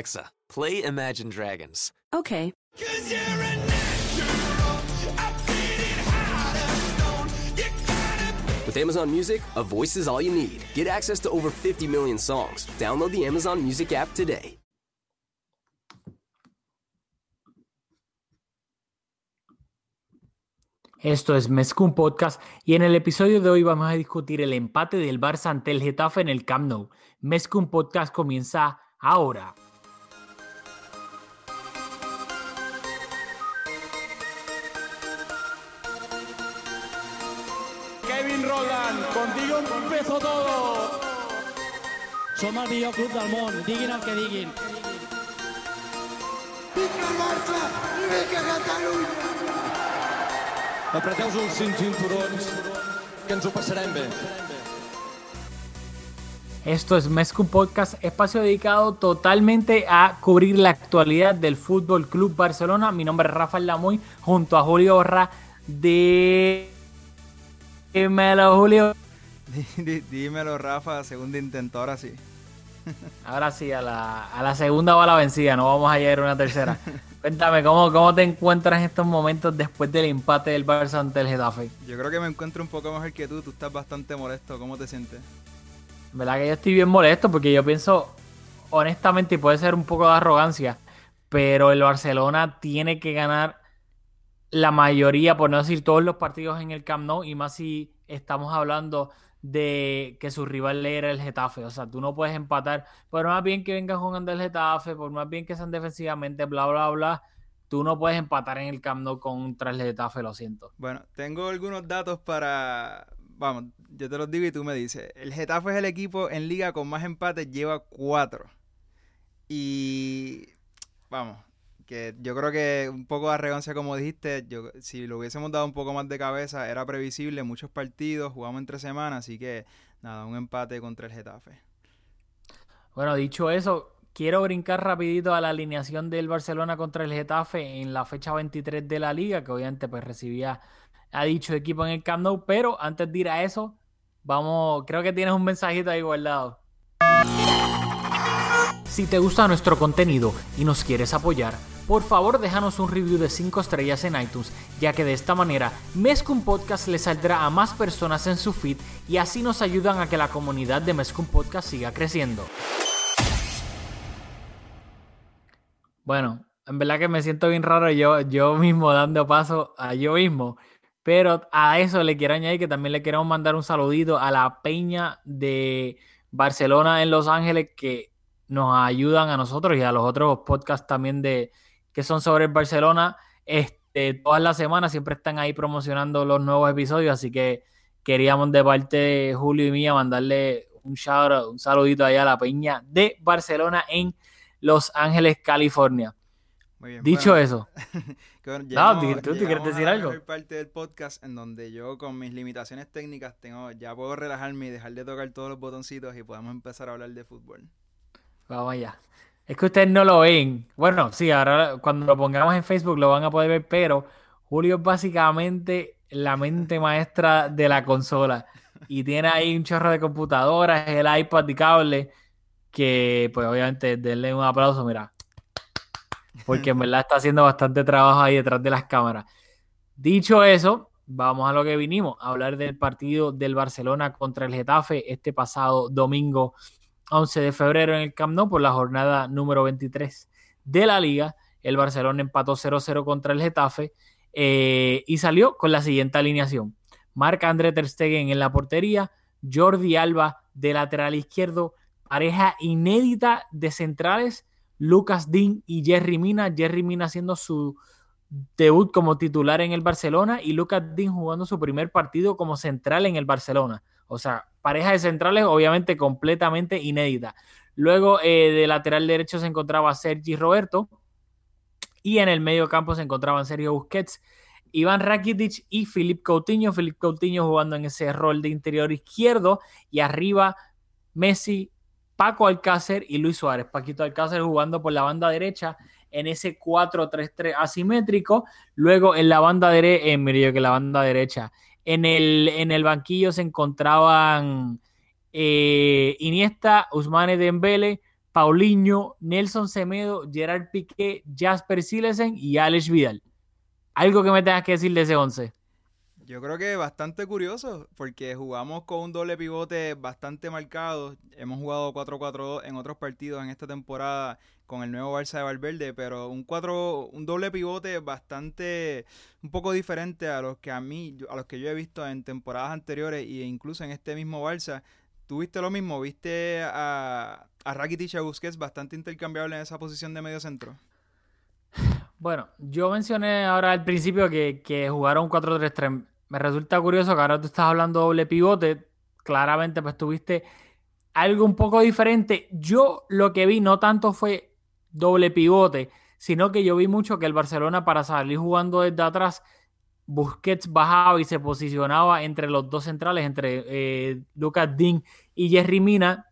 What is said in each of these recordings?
Alexa, play Imagine Dragons. Okay. With Amazon Music, a voice is all you need. Get access to over 50 million songs. Download the Amazon Music app today. Esto es Mezcum Podcast y en el episodio de hoy vamos a discutir el empate del Barça ante el Getafe en el Camp Nou. Mezcum Podcast comienza ahora. Contigo empezó todo. Som el millor club del món, diguin el que diguin. Apreteu-vos els cinc cinturons, que ens ho passarem bé. Esto es Mezcum Podcast, espacio dedicado totalmente a cubrir la actualidad del Fútbol Club Barcelona. Mi nombre es Rafael Lamuy, junto a Julio Borra de. Dímelo, Julio. Dí- Dímelo, Rafa, segundo intento, ahora sí. Ahora sí, a la, a la segunda bala vencida, no vamos a llegar a una tercera. Cuéntame, ¿cómo, ¿cómo te encuentras en estos momentos después del empate del Barça ante el Getafe? Yo creo que me encuentro un poco mejor que tú, tú estás bastante molesto, ¿cómo te sientes? ¿Verdad que yo estoy bien molesto? Porque yo pienso, honestamente, y puede ser un poco de arrogancia, pero el Barcelona tiene que ganar la mayoría, por no decir todos los partidos en el Camp Nou, y más si estamos hablando de que su rival era el Getafe. O sea, tú no puedes empatar, por más bien que venga jugando el Getafe, por más bien que sean defensivamente, bla, bla, bla, tú no puedes empatar en el Camp Nou contra el Getafe, lo siento. Bueno, tengo algunos datos para... Vamos, yo te los digo y tú me dices. El Getafe es el equipo en liga con más empates, lleva cuatro. Y... Vamos, que yo creo que un poco de arrogancia como dijiste, yo, si lo hubiésemos dado un poco más de cabeza, era previsible, muchos partidos, jugamos entre semanas, así que nada, un empate contra el Getafe. Bueno, dicho eso, quiero brincar rapidito a la alineación del Barcelona contra el Getafe en la fecha 23 de la liga, que obviamente pues recibía a dicho equipo en el Camp Nou, pero antes de ir a eso, vamos, creo que tienes un mensajito ahí guardado. Si te gusta nuestro contenido y nos quieres apoyar, por favor déjanos un review de 5 estrellas en iTunes, ya que de esta manera Mezcum Podcast le saldrá a más personas en su feed y así nos ayudan a que la comunidad de Mezcum Podcast siga creciendo. Bueno, en verdad que me siento bien raro yo, yo mismo dando paso a yo mismo. Pero a eso le quiero añadir que también le queremos mandar un saludito a la peña de Barcelona en Los Ángeles que nos ayudan a nosotros y a los otros podcasts también de que son sobre el Barcelona. Este, todas las semanas siempre están ahí promocionando los nuevos episodios, así que queríamos de parte de Julio y mía mandarle un shout out, un saludito allá a la peña de Barcelona en Los Ángeles, California. Muy bien. Dicho bueno, eso, bueno, llegamos- tú quieres a decir la algo. parte del podcast en donde yo con mis limitaciones técnicas tengo ya puedo relajarme y dejar de tocar todos los botoncitos y podemos empezar a hablar de fútbol. vamos allá. Es que ustedes no lo ven. Bueno, sí, ahora cuando lo pongamos en Facebook lo van a poder ver, pero Julio es básicamente la mente maestra de la consola. Y tiene ahí un chorro de computadoras, el iPad y cable, que pues obviamente denle un aplauso, mira. Porque en verdad está haciendo bastante trabajo ahí detrás de las cámaras. Dicho eso, vamos a lo que vinimos, a hablar del partido del Barcelona contra el Getafe este pasado domingo 11 de febrero en el Camp Nou por la jornada número 23 de la liga. El Barcelona empató 0-0 contra el Getafe eh, y salió con la siguiente alineación. Marc André Ter Stegen en la portería, Jordi Alba de lateral izquierdo, pareja inédita de centrales, Lucas Dean y Jerry Mina, Jerry Mina haciendo su debut como titular en el Barcelona y Lucas Dean jugando su primer partido como central en el Barcelona. O sea, pareja de centrales obviamente completamente inédita. Luego eh, de lateral derecho se encontraba Sergi Roberto y en el medio campo se encontraban Sergio Busquets, Iván Rakitic y Filip Coutinho. Filip Coutinho jugando en ese rol de interior izquierdo y arriba Messi, Paco Alcácer y Luis Suárez. Paquito Alcácer jugando por la banda derecha en ese 4-3-3 asimétrico. Luego en la banda derecha, eh, mire yo que la banda derecha, en el, en el banquillo se encontraban eh, Iniesta, Usmane Dembele, Paulinho, Nelson Semedo, Gerard Piqué, Jasper Silesen y Alex Vidal. Algo que me tengas que decir de ese 11. Yo creo que bastante curioso, porque jugamos con un doble pivote bastante marcado. Hemos jugado 4-4-2 en otros partidos en esta temporada con el nuevo Barça de Valverde, pero un 4, un doble pivote bastante, un poco diferente a los que a mí, a los que yo he visto en temporadas anteriores e incluso en este mismo Barça. ¿Tuviste lo mismo? ¿Viste a, a Rakitic a Busquets bastante intercambiable en esa posición de medio centro? Bueno, yo mencioné ahora al principio que, que jugaron 4-3-3 me resulta curioso que ahora tú estás hablando doble pivote. Claramente, pues tuviste algo un poco diferente. Yo lo que vi no tanto fue doble pivote, sino que yo vi mucho que el Barcelona para salir jugando desde atrás, Busquets bajaba y se posicionaba entre los dos centrales, entre eh, Lucas Dean y Jerry Mina.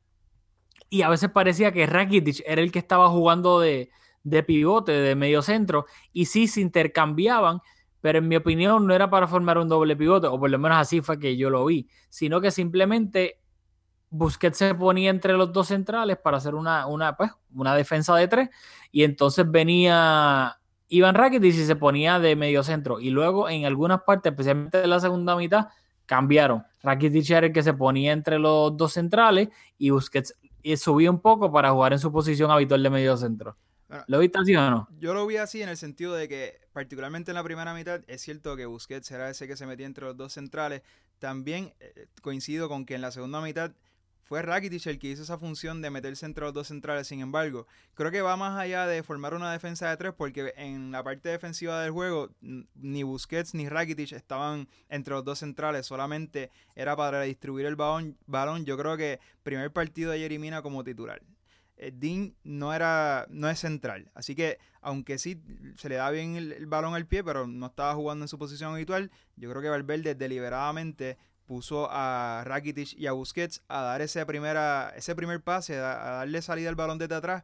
Y a veces parecía que Rakitic era el que estaba jugando de, de pivote, de medio centro, y sí se intercambiaban pero en mi opinión no era para formar un doble pivote, o por lo menos así fue que yo lo vi, sino que simplemente Busquets se ponía entre los dos centrales para hacer una, una, pues, una defensa de tres, y entonces venía Iván Rakitic y se ponía de medio centro, y luego en algunas partes, especialmente en la segunda mitad, cambiaron. Rakitic era el que se ponía entre los dos centrales, y Busquets subía un poco para jugar en su posición habitual de medio centro. ¿Lo viste así o no? Yo lo vi así en el sentido de que, particularmente en la primera mitad, es cierto que Busquets era ese que se metía entre los dos centrales. También eh, coincido con que en la segunda mitad fue Rakitic el que hizo esa función de meterse entre los dos centrales. Sin embargo, creo que va más allá de formar una defensa de tres, porque en la parte defensiva del juego, ni Busquets ni Rakitic estaban entre los dos centrales, solamente era para distribuir el balón. Yo creo que primer partido de Yerimina como titular. Eh, Dean no era no es central. Así que, aunque sí se le da bien el, balón al pie, pero no estaba jugando en su posición habitual, yo creo que Valverde deliberadamente puso a Rakitic y a Busquets a dar ese, primera, ese primer pase, a, darle salida al balón desde atrás.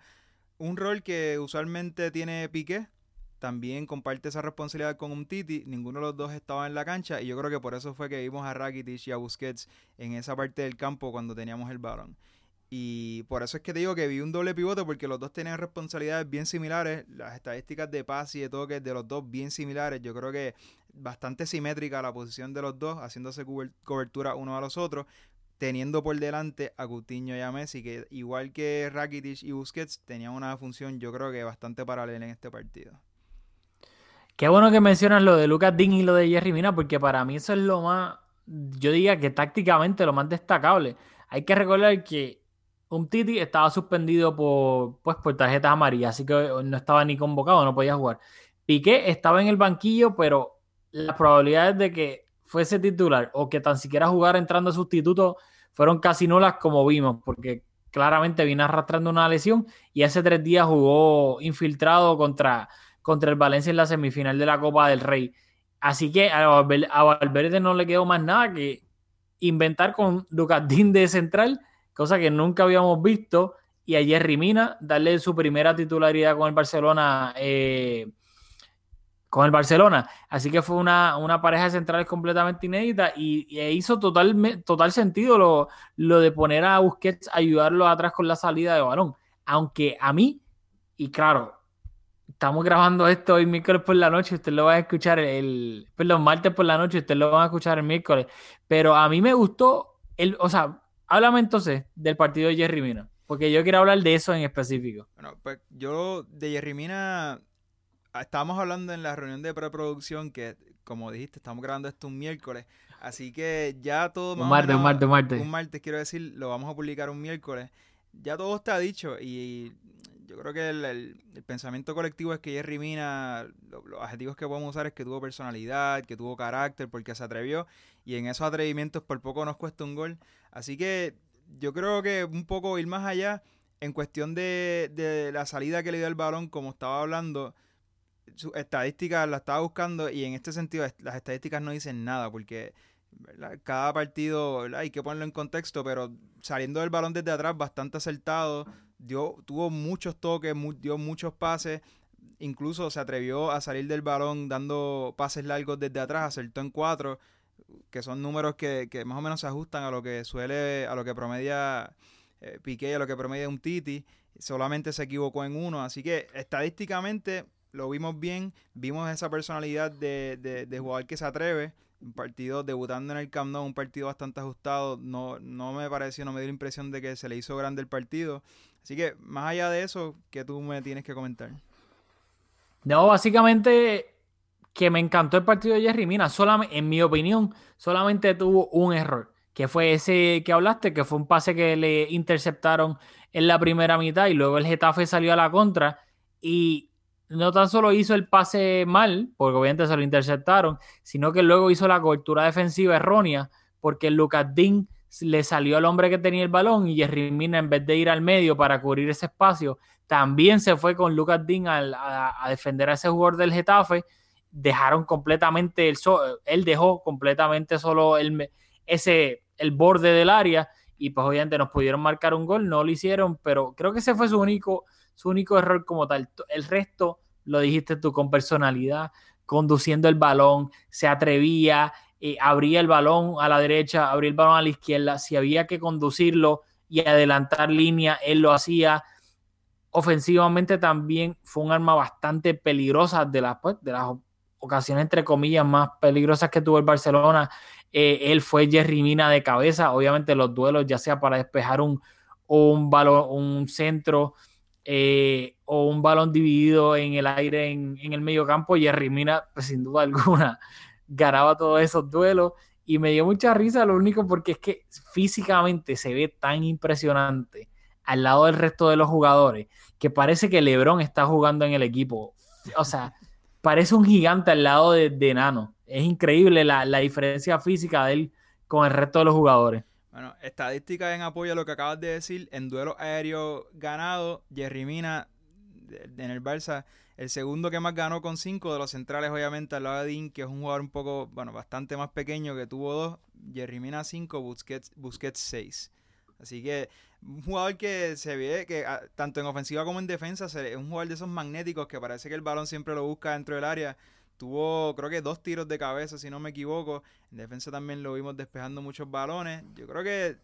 Un rol que usualmente tiene Piqué, también comparte esa responsabilidad con un Titi. Ninguno de los dos estaba en la cancha y yo creo que por eso fue que vimos a Rakitic y a Busquets en esa parte del campo cuando teníamos el balón. Y por eso es que te digo que vi un doble pivote porque los dos tenían responsabilidades bien similares. Las estadísticas de pase y de toques de los dos bien similares. Yo creo que bastante simétrica la posición de los dos, haciéndose cobertura uno a los otros, teniendo por delante a Coutinho y a Messi, que igual que Rakitic y Busquets, tenían una función yo creo que bastante paralela en este partido. Qué bueno que mencionas lo de Lucas Dean y lo de Jerry Mina, porque para mí eso es lo más, yo diría que tácticamente lo más destacable. Hay que recordar que un Titi estaba suspendido por, pues, por tarjetas amarillas, así que no estaba ni convocado, no podía jugar. Piqué estaba en el banquillo, pero las probabilidades de que fuese titular o que tan siquiera jugara entrando sustituto fueron casi nulas como vimos, porque claramente vino arrastrando una lesión y hace tres días jugó infiltrado contra, contra el Valencia en la semifinal de la Copa del Rey. Así que a Valverde, no le quedó más nada que inventar con Lucas Dín de central cosa que nunca habíamos visto. Y a Jerry Mina darle su primera titularidad con el Barcelona. Eh, con el Barcelona. Así que fue una, pareja de centrales completamente inédita y, hizo total, total sentido lo, lo, de poner a Busquets ayudarlo atrás con la salida de balón. Aunque a mí, y claro, estamos grabando esto hoy miércoles por la noche, usted lo va a escuchar el, perdón, martes por la noche, usted lo va a escuchar el miércoles, pero a mí me gustó, el, o sea, Háblame entonces del partido de Jerry Mina, porque yo quiero hablar de eso en específico. Bueno, pues yo de Jerry Mina ah, estábamos hablando en la reunión de preproducción que, como dijiste, estamos grabando esto un miércoles, así que ya todo... Un martes, un martes, un martes. Un martes, quiero decir, lo vamos a publicar un miércoles. Ya todo está dicho y yo creo que el, pensamiento colectivo es que Jerry Mina, los adjetivos que podemos usar es que tuvo personalidad, que tuvo carácter, porque se atrevió y en esos atrevimientos por poco nos cuesta un gol. Así que yo creo que un poco ir más allá en cuestión de, la salida que le dio el balón, como estaba hablando, su estadística la estaba buscando y en este sentido las estadísticas no dicen nada porque cada partido hay que ponerlo en contexto, pero saliendo del balón desde atrás bastante acertado, dio, tuvo muchos toques, dio muchos pases, incluso se atrevió a salir del balón dando pases largos desde atrás, acertó en cuatro que son números que, que, más o menos se ajustan a lo que suele, a lo que promedia eh, Piqué, a lo que promedia un Titi. solamente se equivocó en uno, así que estadísticamente lo vimos bien, vimos esa personalidad de, de, de jugador que se atreve, un partido debutando en el Camp Nou, un partido bastante ajustado, no, no me pareció, no me dio la impresión de que se le hizo grande el partido, así que más allá de eso, ¿qué tú me tienes que comentar? No, básicamente que me encantó el partido de Jerry Mina, solamente, en mi opinión, solamente tuvo un error, que fue ese que hablaste, que fue un pase que le interceptaron en la primera mitad y luego el Getafe salió a la contra y no tan solo hizo el pase mal, porque obviamente se lo interceptaron, sino que luego hizo la cobertura defensiva errónea, porque Lucas Dean le salió al hombre que tenía el balón y Jerry Mina en vez de ir al medio para cubrir ese espacio, también se fue con Lucas Dean a, a, defender a ese jugador del Getafe. Dejaron completamente, el él dejó completamente solo el, ese, el borde del área y pues obviamente nos pudieron marcar un gol, no lo hicieron, pero creo que ese fue su único, su único error como tal. El resto lo dijiste tú con personalidad, conduciendo el balón, se atrevía, eh, abría el balón a la derecha, abría el balón a la izquierda, si había que conducirlo y adelantar línea, él lo hacía. Ofensivamente también fue un arma bastante peligrosa de las, pues, de las ocasiones, entre comillas, más peligrosas que tuvo el Barcelona. Eh, él fue Jerry Mina de cabeza, obviamente los duelos, ya sea para despejar un, un balón, un centro, eh, o un balón dividido en el aire en, el medio campo, Jerry Mina, pues, sin duda alguna, ganaba todos esos duelos y me dio mucha risa, lo único porque es que físicamente se ve tan impresionante al lado del resto de los jugadores que parece que Lebron está jugando en el equipo. O sea, parece un gigante al lado de, de Nano. Es increíble la, la diferencia física de él con el resto de los jugadores. Bueno, estadística en apoyo a lo que acabas de decir, en duelo aéreo ganado, Jerry Mina en el Barça, el segundo que más ganó con cinco de los centrales, obviamente, al lado de Dean, que es un jugador un poco, bueno, bastante más pequeño, que tuvo dos, Jerry Mina cinco, Busquets, Busquets seis. Así que un jugador que se ve que ah, tanto en ofensiva como en defensa es un jugador de esos magnéticos que parece que el balón siempre lo busca dentro del área Tuvo, creo que dos tiros de cabeza, si no me equivoco. En defensa también lo vimos despejando muchos balones. Yo creo que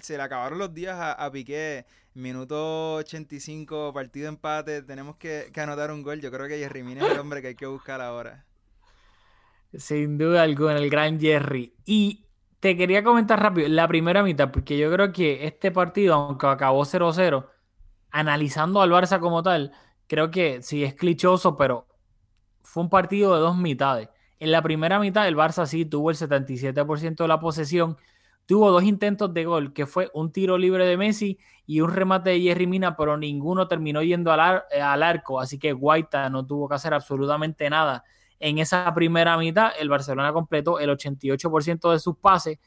se le acabaron los días a, Piqué. Minuto 85, partido empate. Tenemos que, anotar un gol. Yo creo que Jerry Mina es el hombre que hay que buscar ahora. Sin duda alguna, el gran Jerry. Y te quería comentar rápido la primera mitad, porque yo creo que este partido, aunque acabó 0-0, analizando al Barça como tal, creo que sí es clichoso, pero fue un partido de dos mitades. En la primera mitad el Barça sí tuvo el 77% de la posesión, tuvo dos intentos de gol, que fue un tiro libre de Messi y un remate de Jerry Mina, pero ninguno terminó yendo al, al arco, así que Guaita no tuvo que hacer absolutamente nada. En esa primera mitad el Barcelona completó el 88% de sus pases.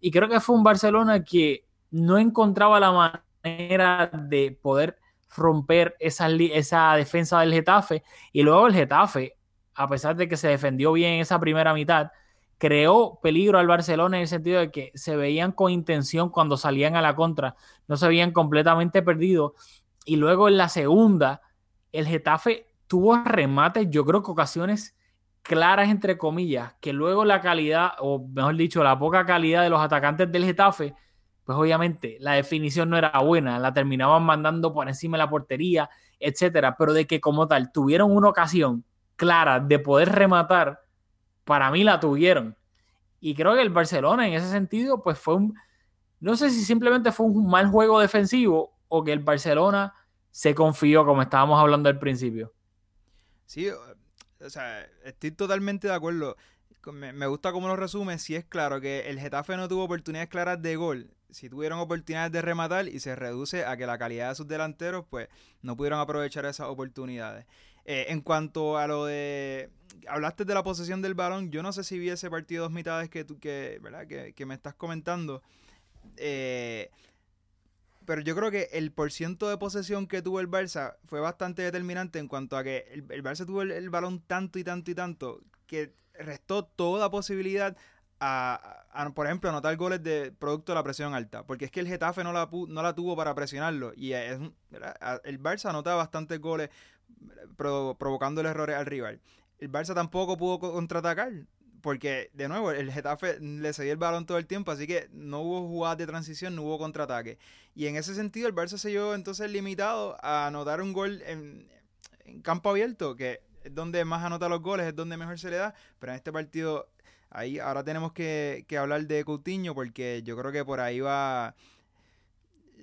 Y creo que fue un Barcelona que no encontraba la manera de poder romper esa, esa defensa del Getafe. Y luego el Getafe a pesar de que se defendió bien esa primera mitad, creó peligro al Barcelona en el sentido de que se veían con intención cuando salían a la contra, no se veían completamente perdidos. Y luego en la segunda, el Getafe tuvo remates, yo creo que ocasiones claras, entre comillas, que luego la calidad, o mejor dicho, la poca calidad de los atacantes del Getafe, pues obviamente la definición no era buena, la terminaban mandando por encima de la portería, etcétera, pero de que como tal tuvieron una ocasión clara de poder rematar, para mí la tuvieron. Y creo que el Barcelona en ese sentido, pues fue un, no sé si simplemente fue un mal juego defensivo o que el Barcelona se confió, como estábamos hablando al principio. Sí, o sea, estoy totalmente de acuerdo. Me, gusta cómo lo resume. Si es claro que el Getafe no tuvo oportunidades claras de gol, si tuvieron oportunidades de rematar y se reduce a que la calidad de sus delanteros, pues no pudieron aprovechar esas oportunidades. Eh, en cuanto a lo de. Hablaste de la posesión del balón. Yo no sé si vi ese partido dos mitades que tú que, ¿verdad? que, me estás comentando. Eh, pero yo creo que el porciento de posesión que tuvo el Barça fue bastante determinante en cuanto a que el, Barça tuvo el, balón tanto y tanto y tanto que restó toda posibilidad a, por ejemplo, anotar goles de producto de la presión alta. Porque es que el Getafe no la, no la tuvo para presionarlo. Y es, el Barça anotaba bastantes goles provocando el errores al rival. El Barça tampoco pudo contraatacar. Porque de nuevo el Getafe le cedió el balón todo el tiempo, así que no hubo jugadas de transición, no hubo contraataque. Y en ese sentido el Barça se vio entonces limitado a anotar un gol en, en campo abierto, que es donde más anota los goles, es donde mejor se le da, pero en este partido ahí ahora tenemos que, que hablar de Coutinho porque yo creo que por ahí va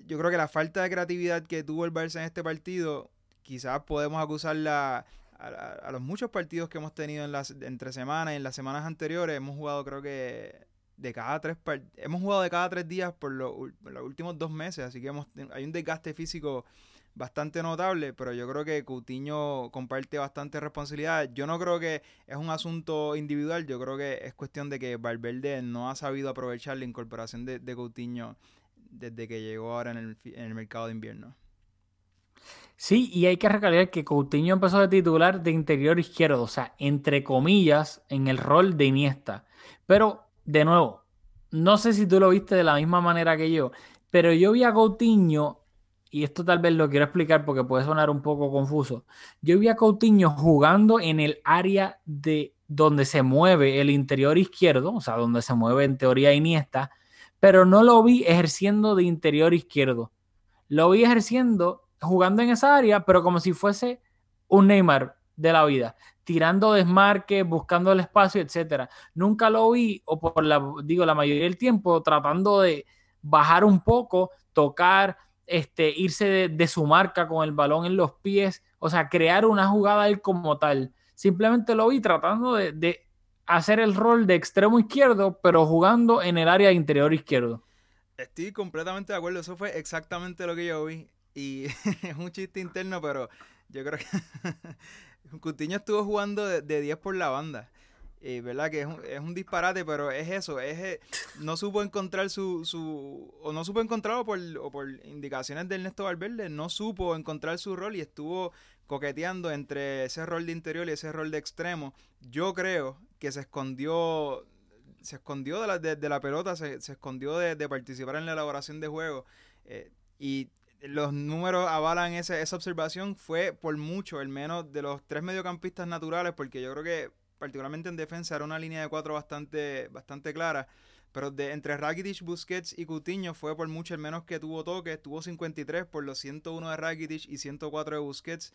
yo creo que la falta de creatividad que tuvo el Barça en este partido quizás podemos acusarla a, los muchos partidos que hemos tenido en las entre semanas y en las semanas anteriores hemos jugado creo que de cada tres hemos jugado de cada tres días por, lo, por los últimos dos meses así que hemos, hay un desgaste físico bastante notable, pero yo creo que Coutinho comparte bastante responsabilidad. Yo no creo que es un asunto individual, yo creo que es cuestión de que Valverde no ha sabido aprovechar la incorporación de, de Coutinho desde que llegó ahora en el mercado de invierno. Sí, y hay que recalcar que Coutinho empezó de titular de interior izquierdo, o sea, entre comillas, en el rol de Iniesta. Pero, de nuevo, no sé si tú lo viste de la misma manera que yo, pero yo vi a Coutinho, y esto tal vez lo quiero explicar porque puede sonar un poco confuso. Yo vi a Coutinho jugando en el área de donde se mueve el interior izquierdo, o sea, donde se mueve en teoría Iniesta, pero no lo vi ejerciendo de interior izquierdo. Lo vi ejerciendo jugando en esa área, pero como si fuese un Neymar de la vida, tirando desmarques, buscando el espacio, etcétera. Nunca lo vi, o por la, digo, la mayoría del tiempo, tratando de bajar un poco, tocar, este, irse de, su marca con el balón en los pies, o sea, crear una jugada él como tal. Simplemente lo vi tratando de, de hacer el rol de extremo izquierdo, pero jugando en el área interior izquierdo. Estoy completamente de acuerdo, eso fue exactamente lo que yo vi. Y es un chiste interno, pero yo creo que Coutinho estuvo jugando de, de 10 por la banda. Y verdad que es un, es un, disparate, pero es eso, es eh, no supo encontrar su, su o no supo encontrarlo por, o por indicaciones de Ernesto Valverde, no supo encontrar su rol y estuvo coqueteando entre ese rol de interior y ese rol de extremo. Yo creo que se escondió se escondió de la, de, la pelota, se, se escondió de, de, participar en la elaboración de juego. Eh, y los números avalan esa, esa observación. Fue por mucho el menos de los tres mediocampistas naturales, porque yo creo que particularmente en defensa era una línea de cuatro bastante, bastante clara. Pero de, entre Rakitic, Busquets y Coutinho fue por mucho el menos que tuvo toques. Tuvo 53 por los 101 de Rakitic y 104 de Busquets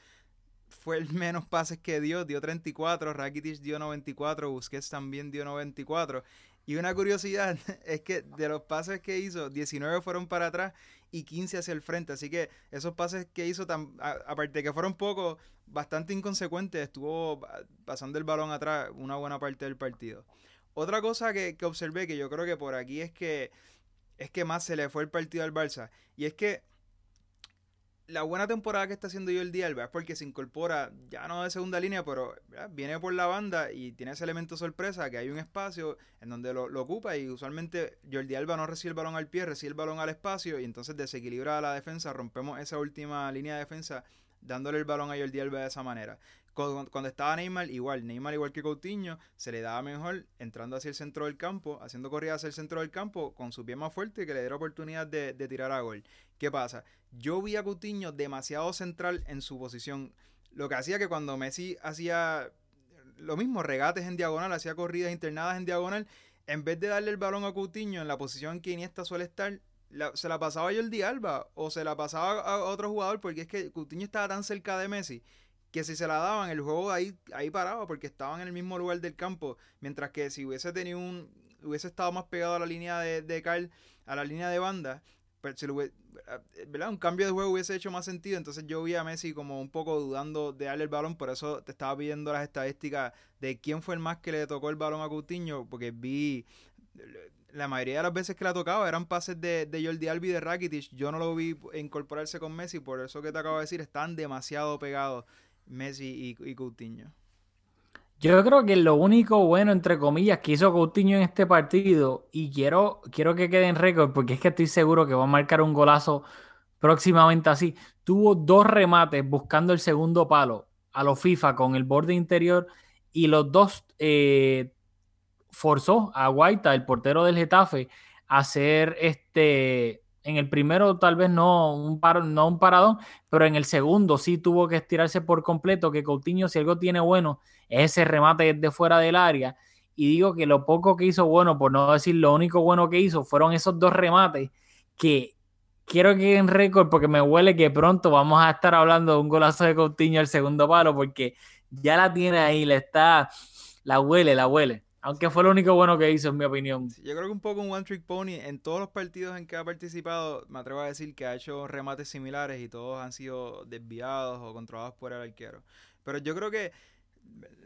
fue el menos pases que dio, dio 34, Rakitic dio 94, Busquets también dio 94. Y una curiosidad es que de los pases que hizo, 19 fueron para atrás y 15 hacia el frente. Así que esos pases que hizo, tan, aparte de que fueron pocos, bastante inconsecuentes, estuvo pasando el balón atrás una buena parte del partido. Otra cosa que, que observé, que yo creo que por aquí es que es que más se le fue el partido al Barça. Y es que la buena temporada que está haciendo el Alba es porque se incorpora, ya no de segunda línea, pero viene por la banda y tiene ese elemento sorpresa que hay un espacio en donde lo, lo, ocupa y usualmente Jordi Alba no recibe el balón al pie, recibe el balón al espacio y entonces desequilibra la defensa, rompemos esa última línea de defensa dándole el balón a Jordi Alba de esa manera. Cuando, cuando, estaba Neymar, igual, Neymar igual que Coutinho, se le daba mejor entrando hacia el centro del campo, haciendo corridas hacia el centro del campo, con su pie más fuerte que le diera oportunidad de, de tirar a gol. ¿Qué pasa? Yo vi a Coutinho demasiado central en su posición, lo que hacía que cuando Messi hacía lo mismo, regates en diagonal, hacía corridas internadas en diagonal, en vez de darle el balón a Coutinho en la posición que Iniesta suele estar, se la pasaba a Jordi Alba o se la pasaba a otro jugador porque es que Coutinho estaba tan cerca de Messi que si se la daban el juego ahí, ahí paraba porque estaban en el mismo lugar del campo, mientras que si hubiese tenido un hubiese estado más pegado a la línea de, de Carl, a la línea de banda, si lo hubiese, ¿verdad? un cambio de juego hubiese hecho más sentido, entonces yo vi a Messi como un poco dudando de darle el balón, por eso te estaba pidiendo las estadísticas de quién fue el más que le tocó el balón a Coutinho, porque vi la mayoría de las veces que la tocaba eran pases de, Jordi Albi de Rakitic. Yo no lo vi incorporarse con Messi, por eso que te acabo de decir, están demasiado pegados Messi y, y Coutinho. Yo creo que lo único bueno, entre comillas, que hizo Coutinho en este partido, y quiero, quiero que quede en récord, porque es que estoy seguro que va a marcar un golazo próximamente así. Tuvo dos remates buscando el segundo palo a los FIFA con el borde interior, y los dos eh, forzó a Guaita, el portero del Getafe, a hacer este. En el primero tal vez no un, par, no un paradón, pero en el segundo sí tuvo que estirarse por completo, que Coutinho si algo tiene bueno es ese remate de fuera del área y digo que lo poco que hizo bueno, por no decir lo único bueno que hizo, fueron esos dos remates que quiero que en récord porque me huele que pronto vamos a estar hablando de un golazo de Coutinho al segundo palo porque ya la tiene ahí, le está, la huele, la huele. Aunque fue lo único bueno que hizo, en mi opinión. yo creo que un poco un one trick pony. En todos los partidos en que ha participado, me atrevo a decir que ha hecho remates similares y todos han sido desviados o controlados por el arquero. Pero yo creo que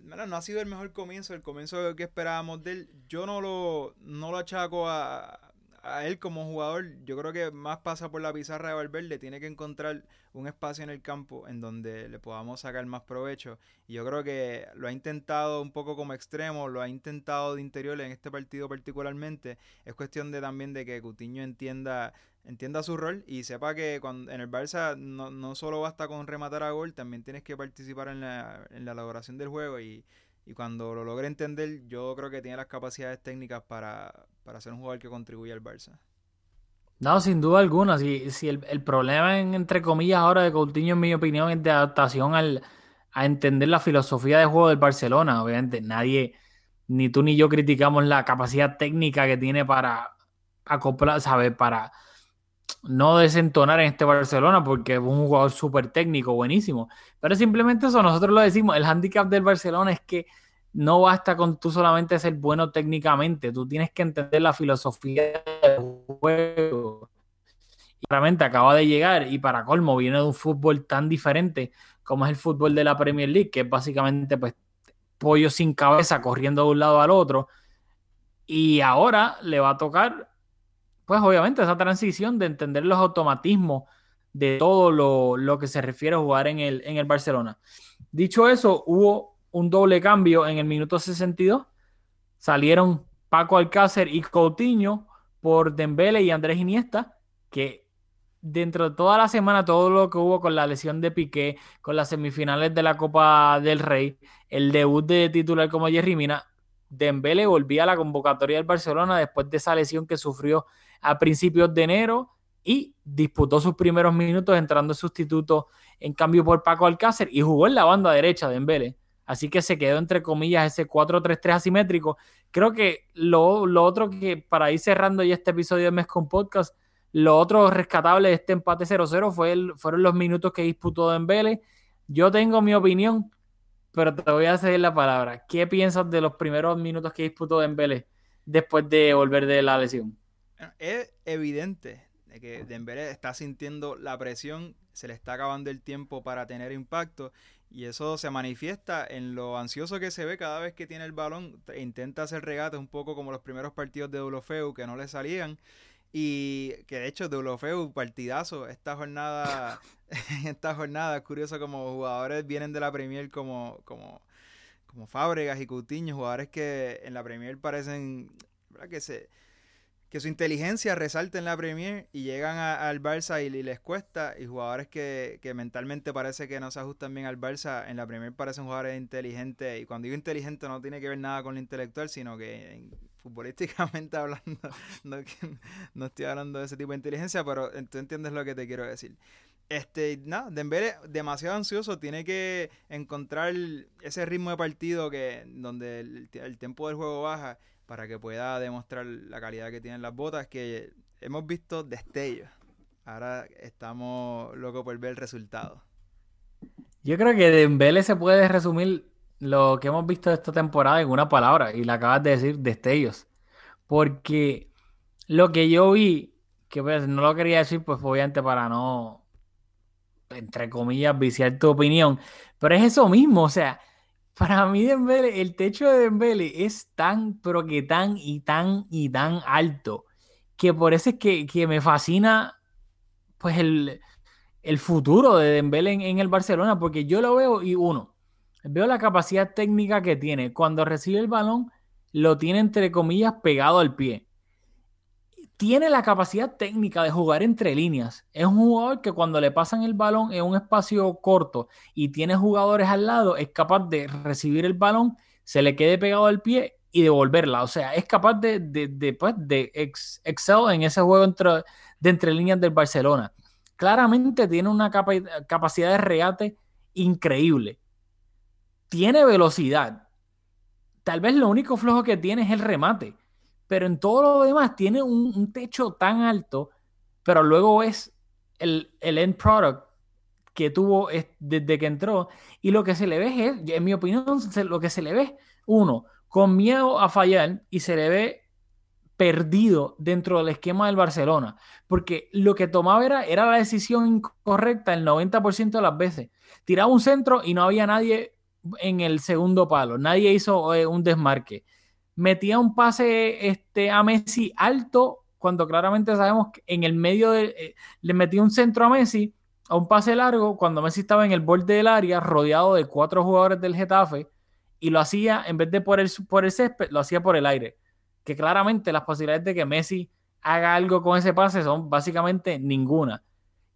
no ha sido el mejor comienzo, el comienzo que esperábamos de él. Yo no lo, no lo achaco a, a él como jugador, yo creo que más pasa por la pizarra de Valverde, tiene que encontrar un espacio en el campo en donde le podamos sacar más provecho. Y yo creo que lo ha intentado un poco como extremo, lo ha intentado de interior en este partido particularmente. Es cuestión de también de que Cutiño entienda entienda su rol y sepa que cuando, en el Barça no, no solo basta con rematar a gol, también tienes que participar en la, en la elaboración del juego y, y cuando lo logre entender, yo creo que tiene las capacidades técnicas para, para ser un jugador que contribuye al Barça. No, sin duda alguna. Si, si el, problema, entre comillas, ahora de Coutinho, en mi opinión, es de adaptación al, a entender la filosofía de juego del Barcelona. Obviamente, nadie, ni tú ni yo criticamos la capacidad técnica que tiene para acoplar, ¿sabes? Para no desentonar en este Barcelona, porque es un jugador súper técnico, buenísimo. Pero simplemente eso, nosotros lo decimos. El handicap del Barcelona es que no basta con tú solamente ser bueno técnicamente, tú tienes que entender la filosofía del juego. Y realmente acaba de llegar y para colmo viene de un fútbol tan diferente como es el fútbol de la Premier League, que es básicamente pues pollo sin cabeza corriendo de un lado al otro. Y ahora le va a tocar, pues obviamente, esa transición de entender los automatismos de todo lo, lo que se refiere a jugar en el, en el Barcelona. Dicho eso, hubo un doble cambio en el minuto 62. Salieron Paco Alcácer y Coutinho por Dembele y Andrés Iniesta, que dentro de toda la semana, todo lo que hubo con la lesión de Piqué, con las semifinales de la Copa del Rey, el debut de titular como Jerry Mina, Dembele volvía a la convocatoria del Barcelona después de esa lesión que sufrió a principios de enero y disputó sus primeros minutos entrando sustituto en cambio por Paco Alcácer y jugó en la banda derecha de Dembele. Así que se quedó entre comillas ese 4-3-3 asimétrico. Creo que lo, lo, otro que para ir cerrando ya este episodio de Mes con Podcast, lo otro rescatable de este empate 0-0 fue fueron los minutos que disputó Dembele. Yo tengo mi opinión, pero te voy a ceder la palabra. ¿Qué piensas de los primeros minutos que disputó Dembele después de volver de la lesión? Es evidente que Dembele está sintiendo la presión, se le está acabando el tiempo para tener impacto y eso se manifiesta en lo ansioso que se ve cada vez que tiene el balón. Intenta hacer regates un poco como los primeros partidos de Deulofeu que no le salían. Y que de hecho Deulofeu, partidazo, esta jornada, esta jornada, es curioso como jugadores vienen de la Premier como, como, como Fábregas y Coutinho, jugadores que en la Premier parecen, ¿verdad? que se que su inteligencia resalta en la Premier y llegan al Barça y, les cuesta. Y jugadores que, mentalmente parece que no se ajustan bien al Barça, en la Premier parecen jugadores inteligentes. Y cuando digo inteligente no tiene que ver nada con lo intelectual, sino que futbolísticamente hablando, no, no, estoy hablando de ese tipo de inteligencia, pero tú entiendes lo que te quiero decir. Este, nada, Dembélé demasiado ansioso, tiene que encontrar ese ritmo de partido que donde el, el tiempo del juego baja para que pueda demostrar la calidad que tienen las botas, que hemos visto destellos. Ahora estamos locos por ver el resultado. Yo creo que Dembele se puede resumir lo que hemos visto esta temporada en una palabra, y la acabas de decir, destellos. Porque lo que yo vi, que pues, no lo quería decir, pues obviamente para no, entre comillas, viciar tu opinión, pero es eso mismo, o sea, para mí, Dembele, el techo de Dembele es tan, pero que tan y tan y tan alto, que por eso es que, me fascina pues el, futuro de Dembele en, el Barcelona, porque yo lo veo y uno, veo la capacidad técnica que tiene. Cuando recibe el balón, lo tiene entre comillas pegado al pie tiene la capacidad técnica de jugar entre líneas. Es un jugador que cuando le pasan el balón en un espacio corto y tiene jugadores al lado, es capaz de recibir el balón, se le quede pegado al pie y devolverla. O sea, es capaz de, de, de, pues, excel en ese juego entre, de entre líneas del Barcelona. Claramente tiene una capacidad de regate increíble. Tiene velocidad. tal vez lo único flojo que tiene es el remate, pero en todo lo demás tiene un, techo tan alto, pero luego es el, el end product que tuvo desde que entró. Y lo que se le ve es, en mi opinión, lo que se le ve, uno, con miedo a fallar y se le ve perdido dentro del esquema del Barcelona. Porque lo que tomaba era, era la decisión incorrecta el 90% de las veces. Tiraba un centro y no había nadie en el segundo palo. Nadie hizo eh, un desmarque. Metía un pase este, a Messi alto cuando claramente sabemos que en el medio de, eh, le metía un centro a Messi a un pase largo cuando Messi estaba en el borde del área rodeado de cuatro jugadores del Getafe y lo hacía en vez de por el, por el césped, lo hacía por el aire. Que claramente las posibilidades de que Messi haga algo con ese pase son básicamente ninguna.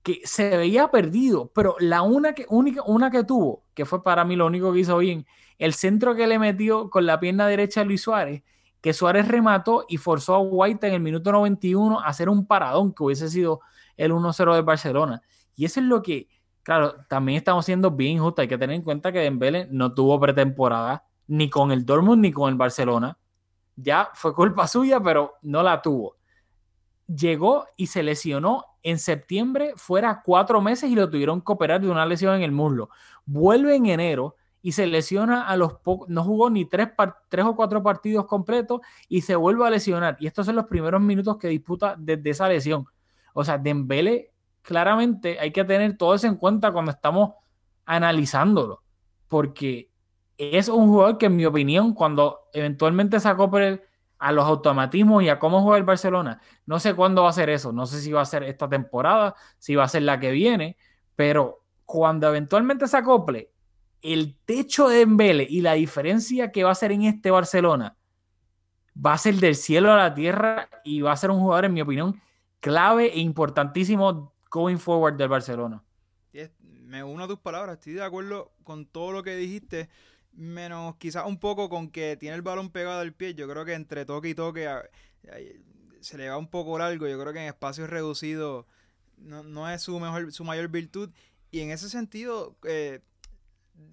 Que se veía perdido, pero la una que, única, una que tuvo, que fue para mí lo único que hizo bien, el centro que le metió con la pierna derecha a Luis Suárez, que Suárez remató y forzó a White en el minuto 91 a hacer un paradón que hubiese sido el 1-0 de Barcelona. Y eso es lo que, claro, también estamos siendo bien injustos. Hay que tener en cuenta que Dembélé no tuvo pretemporada ni con el Dortmund ni con el Barcelona. Ya fue culpa suya, pero no la tuvo. Llegó y se lesionó en septiembre, fuera cuatro meses y lo tuvieron que operar de una lesión en el muslo. Vuelve en enero y se lesiona a los pocos, no jugó ni tres, tres o cuatro partidos completos y se vuelve a lesionar. Y estos son los primeros minutos que disputa desde esa lesión. O sea, Dembélé claramente hay que tener todo eso en cuenta cuando estamos analizándolo, porque es un jugador que en mi opinión, cuando eventualmente sacó por el, a los automatismos y a cómo juega el Barcelona, no sé cuándo va a ser eso, no sé si va a ser esta temporada, si va a ser la que viene, pero cuando eventualmente se acople, el techo de Embele y la diferencia que va a ser en este Barcelona va a ser del cielo a la tierra y va a ser un jugador, en mi opinión, clave e importantísimo going forward del Barcelona. Me uno a tus palabras, estoy de acuerdo con todo lo que dijiste, menos quizás un poco con que tiene el balón pegado al pie. Yo creo que entre toque y toque se le va un poco largo. Yo creo que en espacios reducidos no, es su mejor, su mayor virtud. Y en ese sentido, eh,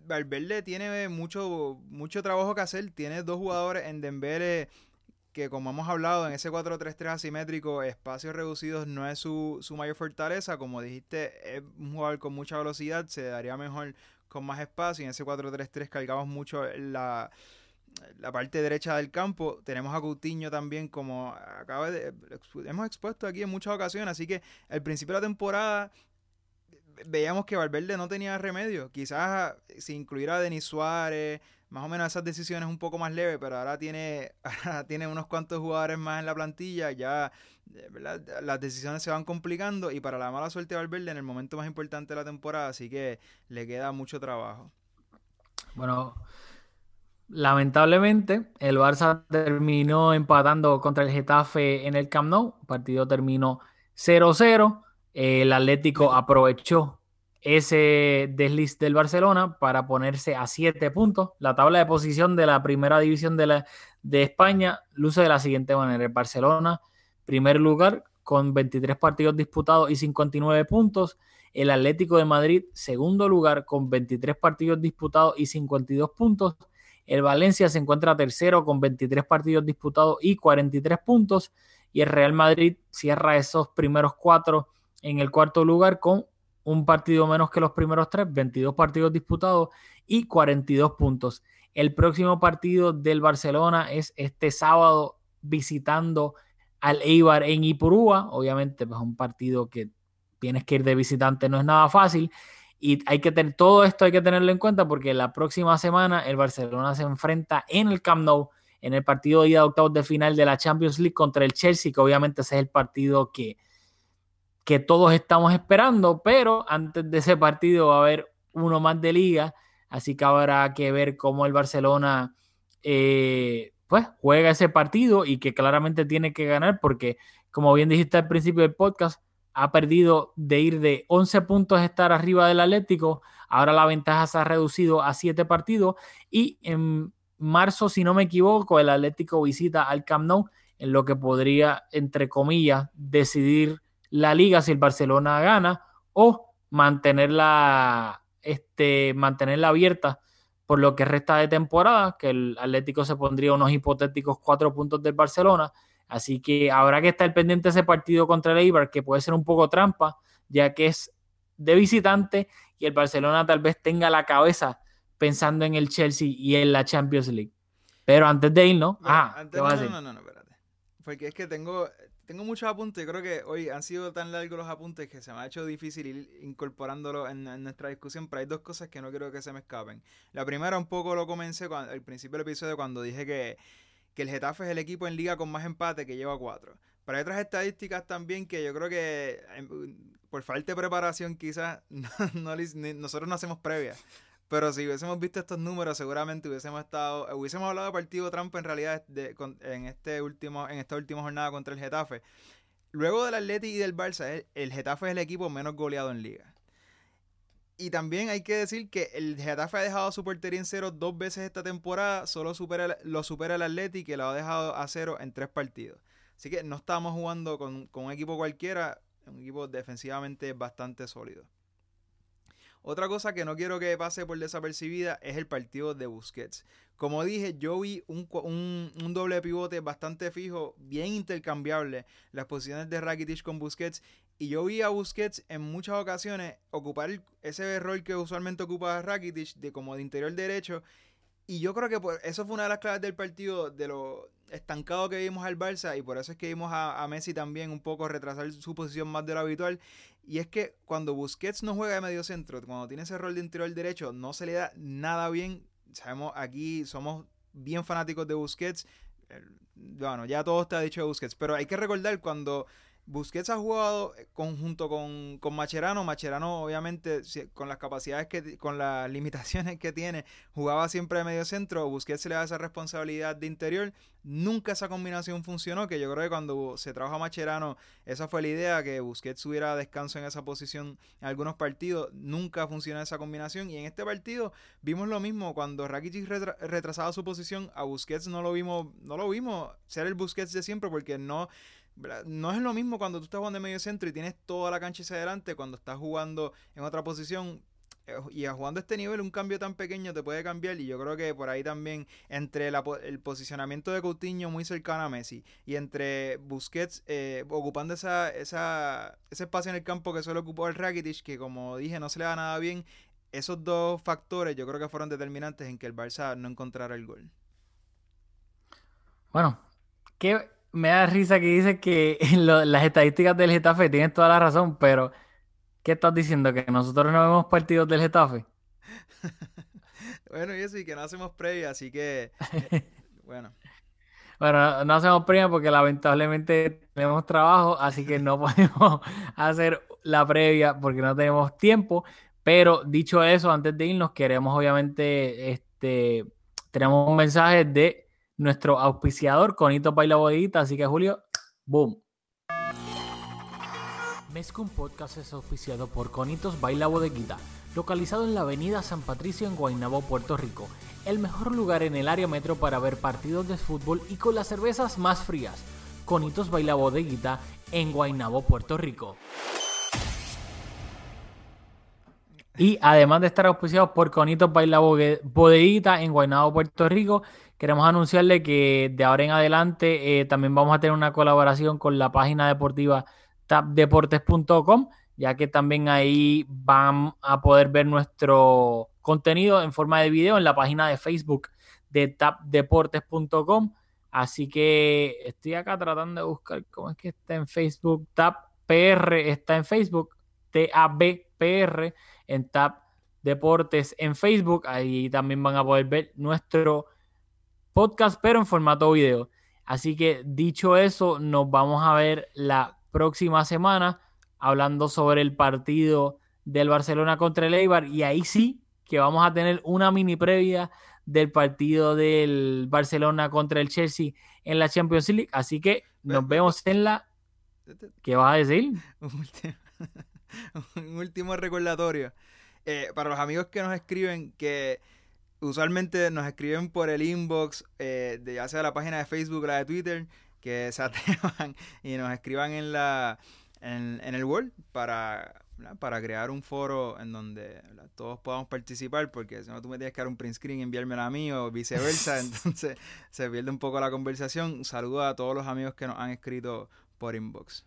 Valverde tiene mucho, mucho trabajo que hacer. Tiene dos jugadores en Dembele que como hemos hablado en ese 4-3-3 asimétrico, espacios reducidos no es su, mayor fortaleza. Como dijiste, es un jugador con mucha velocidad, se daría mejor con más espacio. Y en ese 4-3-3 cargamos mucho la, la parte derecha del campo. Tenemos a Coutinho también, como acaba de, hemos expuesto aquí en muchas ocasiones. Así que al principio de la temporada veíamos que Valverde no tenía remedio. Quizás si incluyera a Denis Suárez, más o menos esas decisiones un poco más leves, pero ahora tiene, tiene unos cuantos jugadores más en la plantilla, ya las decisiones se van complicando y para la mala suerte de Valverde en el momento más importante de la temporada, así que le queda mucho trabajo. Bueno, lamentablemente el Barça terminó empatando contra el Getafe en el Camp Nou, el partido terminó 0-0, el Atlético aprovechó ese desliz del Barcelona para ponerse a siete puntos. La tabla de posición de la primera división de, la, de España luce de la siguiente manera. El Barcelona, primer lugar, con 23 partidos disputados y 59 puntos. El Atlético de Madrid, segundo lugar, con 23 partidos disputados y 52 puntos. El Valencia se encuentra tercero con 23 partidos disputados y 43 puntos. Y el Real Madrid cierra esos primeros cuatro en el cuarto lugar con un partido menos que los primeros tres, 22 partidos disputados y 42 puntos. El próximo partido del Barcelona es este sábado visitando al Eibar en Ipurúa. Obviamente, pues un partido que tienes que ir de visitante no es nada fácil. Y hay que tener todo esto hay que tenerlo en cuenta porque la próxima semana el Barcelona se enfrenta en el Camp Nou en el partido de ida de octavos de final de la Champions League contra el Chelsea, que obviamente ese es el partido que, que todos estamos esperando, pero antes de ese partido va a haber uno más de liga, así que habrá que ver cómo el Barcelona eh, pues juega ese partido y que claramente tiene que ganar porque, como bien dijiste al principio del podcast, ha perdido de ir de 11 puntos a estar arriba del Atlético, ahora la ventaja se ha reducido a 7 partidos y en marzo, si no me equivoco, el Atlético visita al Camp Nou en lo que podría, entre comillas, decidir la liga si el Barcelona gana o mantenerla, este, mantenerla abierta por lo que resta de temporada, que el Atlético se pondría unos hipotéticos cuatro puntos del Barcelona. Así que habrá que estar pendiente de ese partido contra el Eibar, que puede ser un poco trampa, ya que es de visitante y el Barcelona tal vez tenga la cabeza pensando en el Chelsea y en la Champions League. Pero antes de irnos, ah, antes, no, no, no, no, espérate. Porque es que tengo, tengo muchos apuntes. Creo que hoy han sido tan largos los apuntes que se me ha hecho difícil ir incorporándolo en, nuestra discusión. Pero hay dos cosas que no quiero que se me escapen. La primera, un poco lo comencé al principio del episodio cuando dije que, que el Getafe es el equipo en liga con más empate que lleva cuatro. Pero hay otras estadísticas también que yo creo que em, por falta de preparación quizás nosotros no hacemos previa. Pero si hubiésemos visto estos números, seguramente hubiésemos estado, hubiésemos hablado de partido trampa en realidad en este último, en esta última jornada contra el Getafe. Luego del Atleti y del Barça, el, Getafe es el equipo menos goleado en liga. Y también hay que decir que el Getafe ha dejado su portería en cero dos veces esta temporada, solo supera, lo supera el Atleti que lo ha dejado a cero en tres partidos. Así que no estamos jugando con, con un equipo cualquiera, un equipo defensivamente bastante sólido. Otra cosa que no quiero que pase por desapercibida es el partido de Busquets. Como dije, yo vi un, un, doble pivote bastante fijo, bien intercambiable, las posiciones de Rakitic con Busquets. Y yo vi a Busquets en muchas ocasiones ocupar ese rol que usualmente ocupa Rakitic de como de interior derecho. Y yo creo que eso fue una de las claves del partido, de lo estancado que vimos al Barça. Y por eso es que vimos a, a Messi también un poco retrasar su posición más de lo habitual. Y es que cuando Busquets no juega de medio centro, cuando tiene ese rol de interior derecho, no se le da nada bien. Sabemos, aquí somos bien fanáticos de Busquets. Bueno, ya todo está dicho de Busquets, pero hay que recordar cuando Busquets ha jugado eh, conjunto con, con Macherano. Macherano, obviamente, con las capacidades que con las limitaciones que tiene, jugaba siempre de medio centro. Busquets se le da esa responsabilidad de interior. Nunca esa combinación funcionó. Que yo creo que cuando se trabaja Macherano, esa fue la idea, que Busquets tuviera descanso en esa posición en algunos partidos. Nunca funcionó esa combinación. Y en este partido vimos lo mismo. Cuando Rakitic retrasaba su posición, a Busquets no lo vimos, no lo vimos ser el Busquets de siempre, porque no no es lo mismo cuando tú estás jugando en medio centro y tienes toda la cancha hacia adelante, cuando estás jugando en otra posición. Eh, y jugando a este nivel, un cambio tan pequeño te puede cambiar. Y yo creo que por ahí también, entre el posicionamiento de Coutinho muy cercano a Messi y entre Busquets eh, ocupando esa, esa, ese espacio en el campo que suele ocupar el Rakitic, que como dije, no se le da nada bien. Esos dos factores yo creo que fueron determinantes en que el Barça no encontrara el gol. Bueno, ¿qué, me da risa que dice que las estadísticas del Getafe tienen toda la razón, pero ¿qué estás diciendo? ¿Que nosotros no vemos partidos del Getafe? bueno, y sí, que no hacemos previa, así que, bueno. Bueno, no hacemos previa porque lamentablemente tenemos trabajo, así que no podemos hacer la previa porque no tenemos tiempo. Pero dicho eso, antes de irnos, queremos obviamente, este, tenemos un mensaje de nuestro auspiciador, Conito Baila Bodeguita. Así que, Julio, boom. Mezcum Podcast es auspiciado por Conitos Baila Bodeguita, localizado en la avenida San Patricio en Guaynabo, Puerto Rico. El mejor lugar en el área metro para ver partidos de fútbol y con las cervezas más frías. Conitos Baila Bodeguita en Guaynabo, Puerto Rico. Y además de estar auspiciados por Conitos Baila Bodeguita en Guaynabo, Puerto Rico, queremos anunciarle que de ahora en adelante eh, también vamos a tener una colaboración con la página deportiva tapdeportes.com, ya que también ahí van a poder ver nuestro contenido en forma de video en la página de Facebook de tapdeportes.com. Así que estoy acá tratando de buscar cómo es que está en Facebook. TapPR está en Facebook, T-A-B-P-R en Tap Deportes en Facebook. Ahí también van a poder ver nuestro podcast, pero en formato video. Así que dicho eso, nos vamos a ver la próxima semana hablando sobre el partido del Barcelona contra el Eibar y ahí sí que vamos a tener una mini previa del partido del Barcelona contra el Chelsea en la Champions League. Así que nos vemos en la... ¿Qué vas a decir? Un último, recordatorio. Eh, para los amigos que nos escriben que usualmente nos escriben por el inbox, eh, de ya sea la página de Facebook o la de Twitter, que se atrevan y nos escriban en la en, el Word para, ¿verdad? para crear un foro en donde ¿verdad? todos podamos participar, porque si no tú me tienes que dar un print screen y enviármelo a mí o viceversa, entonces se pierde un poco la conversación. Saludo a todos los amigos que nos han escrito por inbox.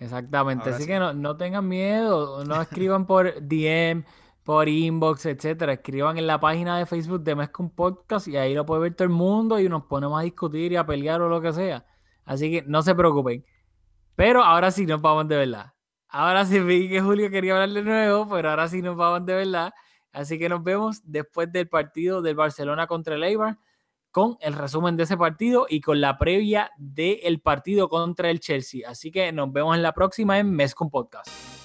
Exactamente, Ahora así sí. que no, no tengan miedo, no escriban por DM, por inbox, etcétera, escriban en la página de Facebook de Mezcum Podcast y ahí lo puede ver todo el mundo y nos ponemos a discutir y a pelear o lo que sea. Así que no se preocupen. Pero ahora sí nos vamos de verdad. Ahora sí vi que Julio quería hablar de nuevo, pero ahora sí nos vamos de verdad. Así que nos vemos después del partido del Barcelona contra el Eibar con el resumen de ese partido y con la previa del partido contra el Chelsea. Así que nos vemos en la próxima en Mezcum Podcast.